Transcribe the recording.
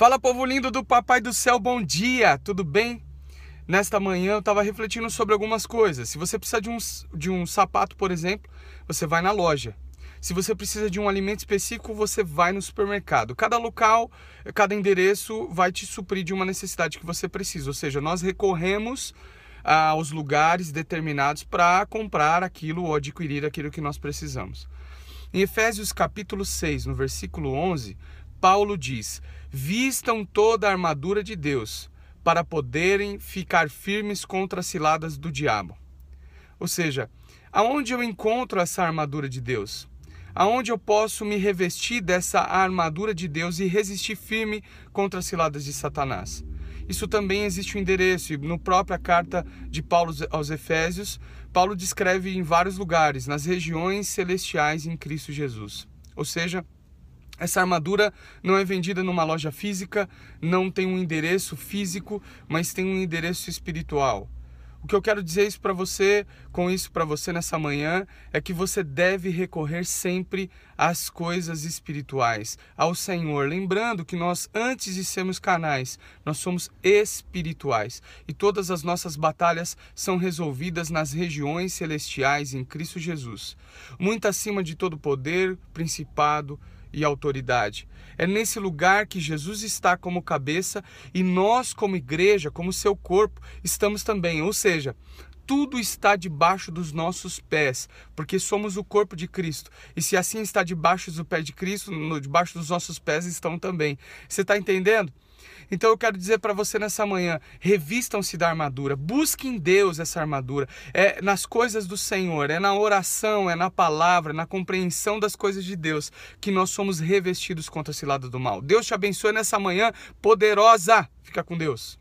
Fala povo lindo do Papai do Céu, bom dia, tudo bem? Nesta manhã eu estava refletindo sobre algumas coisas. Se você precisa de um, de um sapato, por exemplo, você vai na loja. Se você precisa de um alimento específico, você vai no supermercado. Cada local, cada endereço vai te suprir de uma necessidade que você precisa. Ou seja, nós recorremos aos lugares determinados para comprar aquilo ou adquirir aquilo que nós precisamos. Em Efésios capítulo 6, no versículo 11, Paulo diz: Vistam toda a armadura de Deus para poderem ficar firmes contra as ciladas do diabo. Ou seja, aonde eu encontro essa armadura de Deus? Aonde eu posso me revestir dessa armadura de Deus e resistir firme contra as ciladas de Satanás? Isso também existe um endereço, e no própria carta de Paulo aos Efésios, Paulo descreve em vários lugares, nas regiões celestiais em Cristo Jesus. Ou seja, essa armadura não é vendida numa loja física, não tem um endereço físico, mas tem um endereço espiritual. O que eu quero dizer isso para você, com isso para você nessa manhã, é que você deve recorrer sempre às coisas espirituais, ao Senhor, lembrando que nós antes de sermos canais, nós somos espirituais e todas as nossas batalhas são resolvidas nas regiões celestiais em Cristo Jesus, muito acima de todo poder, principado, e autoridade. É nesse lugar que Jesus está como cabeça e nós, como igreja, como seu corpo, estamos também. Ou seja, tudo está debaixo dos nossos pés, porque somos o corpo de Cristo. E se assim está debaixo do pé de Cristo, debaixo dos nossos pés estão também. Você está entendendo? Então eu quero dizer para você nessa manhã: revistam-se da armadura, busquem em Deus essa armadura, é nas coisas do Senhor, é na oração, é na palavra, na compreensão das coisas de Deus que nós somos revestidos contra esse lado do mal. Deus te abençoe nessa manhã poderosa. Fica com Deus.